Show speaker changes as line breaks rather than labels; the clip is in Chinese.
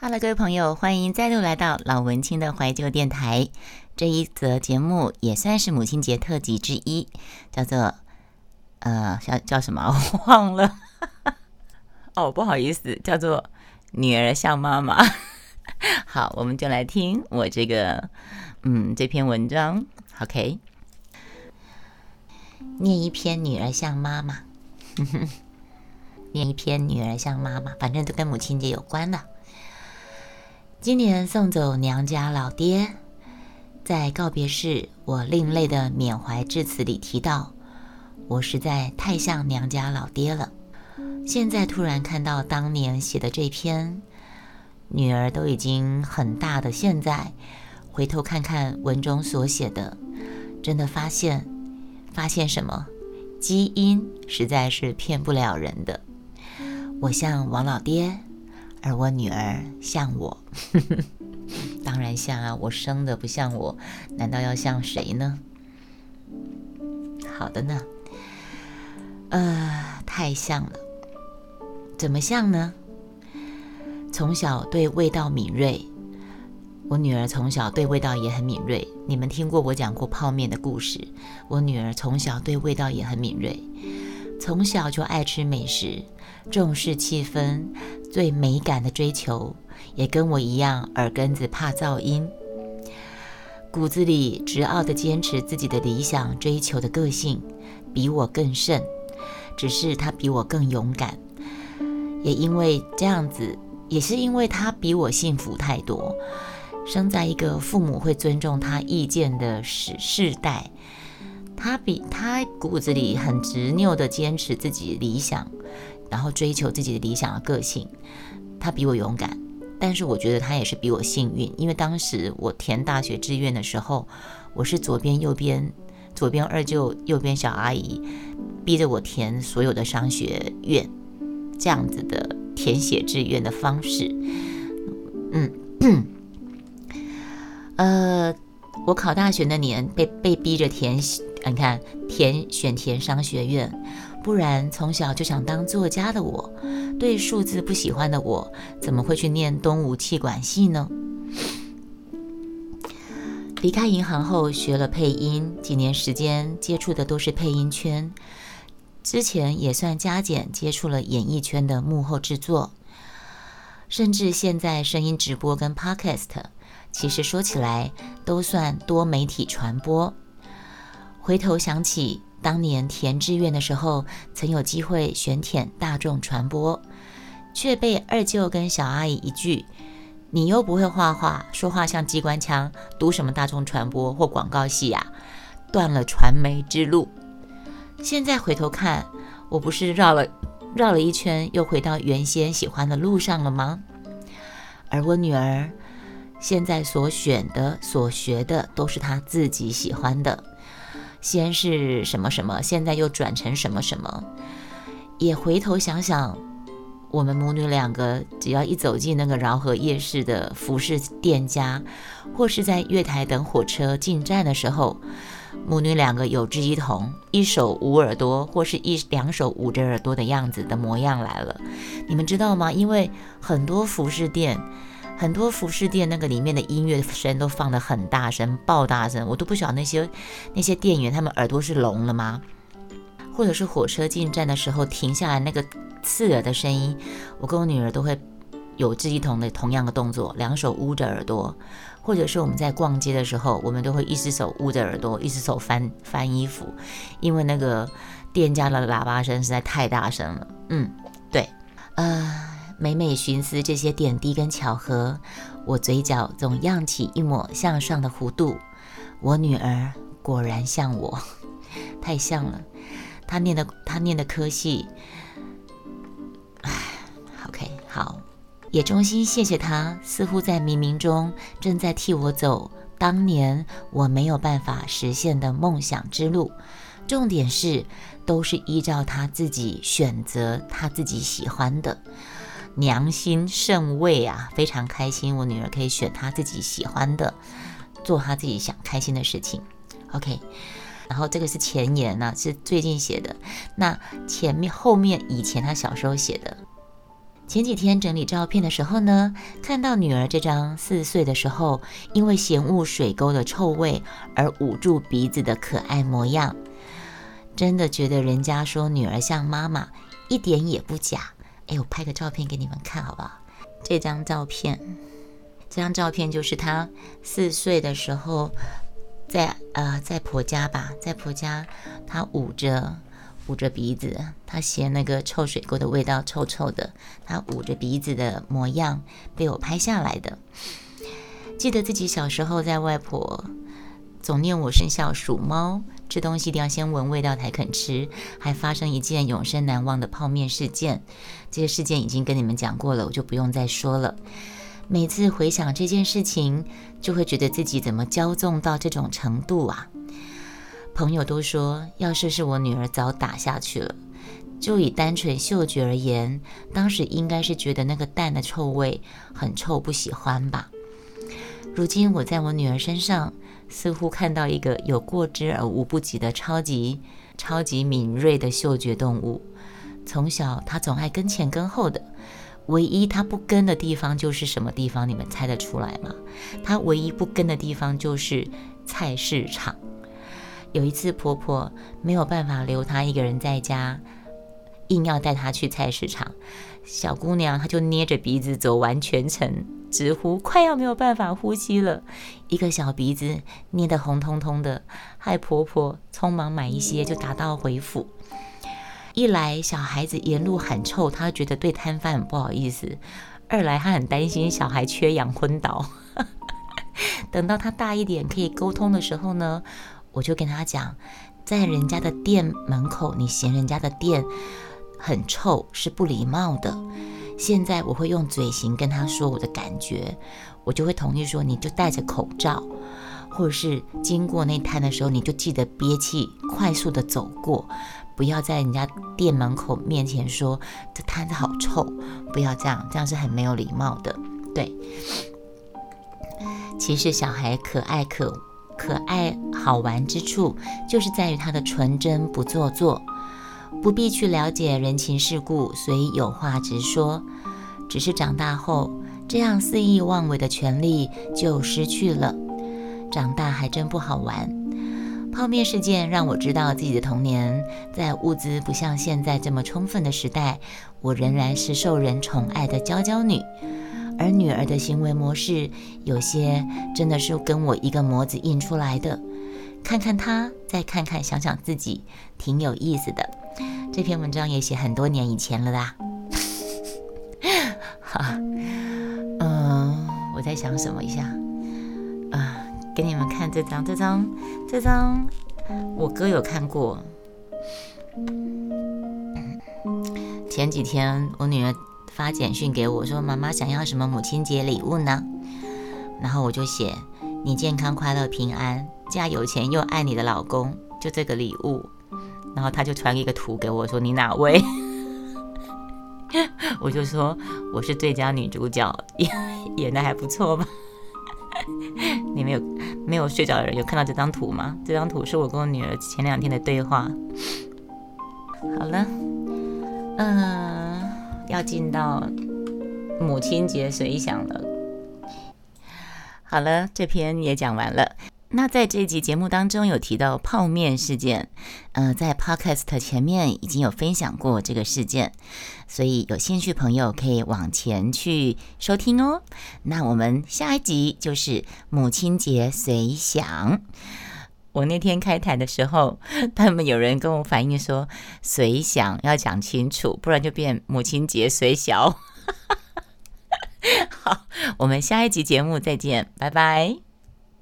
Hello，各位朋友，欢迎再度来到老文青的怀旧电台。这一则节目也算是母亲节特辑之一，叫做呃，叫叫什么？我忘了。哦，不好意思，叫做女儿像妈妈。好，我们就来听我这个嗯这篇文章。OK，念一篇女儿像妈妈，念一篇女儿像妈妈，反正都跟母亲节有关的。今年送走娘家老爹，在告别式，我另类的缅怀致辞里提到，我实在太像娘家老爹了。现在突然看到当年写的这篇，女儿都已经很大的，现在回头看看文中所写的，真的发现，发现什么？基因实在是骗不了人的。我像王老爹。而我女儿像我，当然像啊！我生的不像我，难道要像谁呢？好的呢，呃，太像了。怎么像呢？从小对味道敏锐，我女儿从小对味道也很敏锐。你们听过我讲过泡面的故事？我女儿从小对味道也很敏锐，从小就爱吃美食，重视气氛。对美感的追求，也跟我一样，耳根子怕噪音，骨子里执拗的坚持自己的理想追求的个性，比我更甚。只是他比我更勇敢，也因为这样子，也是因为他比我幸福太多，生在一个父母会尊重他意见的世世代。他比他骨子里很执拗的坚持自己理想。然后追求自己的理想的个性，他比我勇敢，但是我觉得他也是比我幸运，因为当时我填大学志愿的时候，我是左边右边，左边二舅，右边小阿姨，逼着我填所有的商学院，这样子的填写志愿的方式，嗯，呃，我考大学那年被被逼着填，你看填选填商学院。不然，从小就想当作家的我，对数字不喜欢的我，怎么会去念东吴气管系呢？离开银行后，学了配音，几年时间接触的都是配音圈。之前也算加减接触了演艺圈的幕后制作，甚至现在声音直播跟 podcast，其实说起来都算多媒体传播。回头想起。当年填志愿的时候，曾有机会选填大众传播，却被二舅跟小阿姨一句“你又不会画画，说话像机关枪，读什么大众传播或广告系呀”，断了传媒之路。现在回头看，我不是绕了绕了一圈，又回到原先喜欢的路上了吗？而我女儿现在所选的、所学的，都是他自己喜欢的。先是什么什么，现在又转成什么什么，也回头想想，我们母女两个只要一走进那个饶河夜市的服饰店家，或是在月台等火车进站的时候，母女两个有志一同，一手捂耳朵，或是一两手捂着耳朵的样子的模样来了。你们知道吗？因为很多服饰店。很多服饰店那个里面的音乐声都放得很大声，爆大声，我都不晓得那些那些店员他们耳朵是聋了吗？或者是火车进站的时候停下来那个刺耳的声音，我跟我女儿都会有志一同的同样的动作，两手捂着耳朵，或者是我们在逛街的时候，我们都会一只手捂着耳朵，一只手翻翻衣服，因为那个店家的喇叭声实在太大声了。嗯，对，呃。每每寻思这些点滴跟巧合，我嘴角总漾起一抹向上的弧度。我女儿果然像我，太像了。她念的她念的科系，唉，OK，好，也衷心谢谢她，似乎在冥冥中正在替我走当年我没有办法实现的梦想之路。重点是，都是依照她自己选择，她自己喜欢的。良心甚慰啊，非常开心，我女儿可以选她自己喜欢的，做她自己想开心的事情。OK，然后这个是前言呢，是最近写的。那前面后面以前她小时候写的，前几天整理照片的时候呢，看到女儿这张四岁的时候因为嫌恶水沟的臭味而捂住鼻子的可爱模样，真的觉得人家说女儿像妈妈一点也不假。哎，我拍个照片给你们看好不好？这张照片，这张照片就是她四岁的时候，在呃在婆家吧，在婆家，她捂着。捂着鼻子，他嫌那个臭水沟的味道臭臭的。他捂着鼻子的模样被我拍下来的。记得自己小时候在外婆总念我生肖属猫，吃东西一定要先闻味道才肯吃。还发生一件永生难忘的泡面事件，这些事件已经跟你们讲过了，我就不用再说了。每次回想这件事情，就会觉得自己怎么骄纵到这种程度啊！朋友都说，要是是我女儿，早打下去了。就以单纯嗅觉而言，当时应该是觉得那个蛋的臭味很臭，不喜欢吧。如今我在我女儿身上，似乎看到一个有过之而无不及的超级超级敏锐的嗅觉动物。从小它总爱跟前跟后的，唯一它不跟的地方就是什么地方？你们猜得出来吗？它唯一不跟的地方就是菜市场。有一次，婆婆没有办法留她一个人在家，硬要带她去菜市场。小姑娘她就捏着鼻子走完全程，直呼快要没有办法呼吸了。一个小鼻子捏得红彤彤的，害婆婆匆忙买一些就打道回府。一来小孩子沿路喊臭，她觉得对摊贩很不好意思；二来她很担心小孩缺氧昏倒。等到她大一点可以沟通的时候呢？我就跟他讲，在人家的店门口，你嫌人家的店很臭是不礼貌的。现在我会用嘴型跟他说我的感觉，我就会同意说，你就戴着口罩，或者是经过那摊的时候，你就记得憋气，快速的走过，不要在人家店门口面前说这摊子好臭，不要这样，这样是很没有礼貌的。对，其实小孩可爱可。可爱好玩之处，就是在于他的纯真不做作，不必去了解人情世故，所以有话直说。只是长大后，这样肆意妄为的权利就失去了。长大还真不好玩。泡面事件让我知道自己的童年，在物资不像现在这么充分的时代，我仍然是受人宠爱的娇娇女。而女儿的行为模式，有些真的是跟我一个模子印出来的。看看她，再看看，想想自己，挺有意思的。这篇文章也写很多年以前了啦。好，嗯，我在想什么一下？啊，给你们看这张，这张，这张，我哥有看过。前几天我女儿。发简讯给我说：“妈妈想要什么母亲节礼物呢？”然后我就写：“你健康快乐平安，嫁有钱又爱你的老公，就这个礼物。”然后他就传了一个图给我，说：“你哪位？” 我就说：“我是最佳女主角，演演的还不错吧？” 你没有没有睡着的人有看到这张图吗？这张图是我跟我女儿前两天的对话。好了，嗯。要进到母亲节随想了。好了，这篇也讲完了。那在这集节目当中有提到泡面事件，呃，在 Podcast 前面已经有分享过这个事件，所以有兴趣朋友可以往前去收听哦。那我们下一集就是母亲节随想。我那天开台的时候，他们有人跟我反映说，随想要讲清楚，不然就变母亲节随小。好，我们下一集节目再见，拜拜。